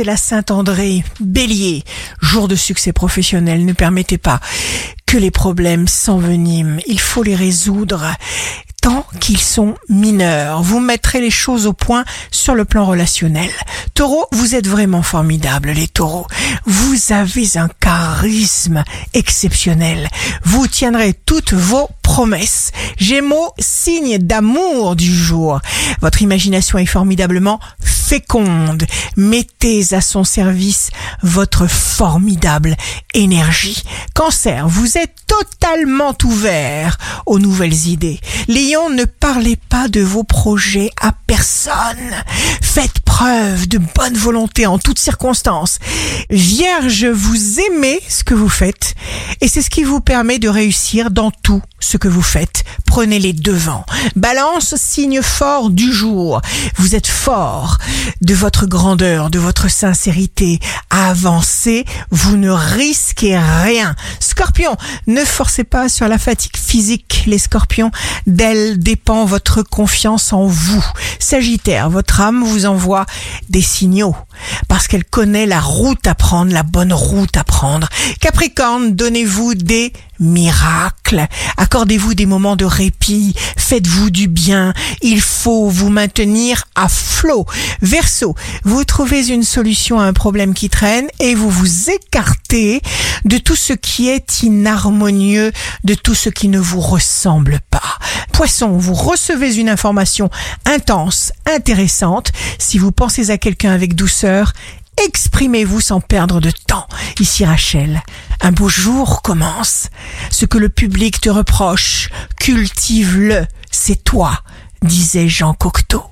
c'est la Saint-André. Bélier, jour de succès professionnel, ne permettez pas que les problèmes s'enveniment. Il faut les résoudre tant qu'ils sont mineurs. Vous mettrez les choses au point sur le plan relationnel. Taureau, vous êtes vraiment formidable, les taureaux. Vous avez un charisme exceptionnel. Vous tiendrez toutes vos promesses. Gémeaux, signe d'amour du jour. Votre imagination est formidablement féconde. Mettez à son service votre formidable énergie. Cancer, vous êtes totalement ouvert aux nouvelles idées. Lion, ne parlez pas de vos projets à personne. Faites preuve de bonne volonté en toutes circonstances. Vierge, vous aimez ce que vous faites et c'est ce qui vous permet de réussir dans tout ce que vous faites. Prenez les devants. Balance, signe fort du jour. Vous êtes fort de votre grandeur, de votre sincérité. Avancez, vous ne risquez rien. Scorpion, ne forcez pas sur la fatigue physique, les scorpions. D'elle dépend votre confiance en vous. Sagittaire, votre âme vous envoie des signaux parce qu'elle connaît la route à prendre, la bonne route à prendre. Capricorne, donnez-vous des miracles. Accordez-vous des moments de répit. Faites-vous du bien. Il faut vous maintenir à flot. Verseau, vous trouvez une solution à un problème qui traîne et vous vous écartez de tout ce qui est inharmonieux, de tout ce qui ne vous ressemble pas. Poisson, vous recevez une information intense, intéressante. Si vous pensez à quelqu'un avec douceur, exprimez-vous sans perdre de temps. Ici Rachel, un beau jour commence. Ce que le public te reproche, cultive-le, c'est toi, disait Jean Cocteau.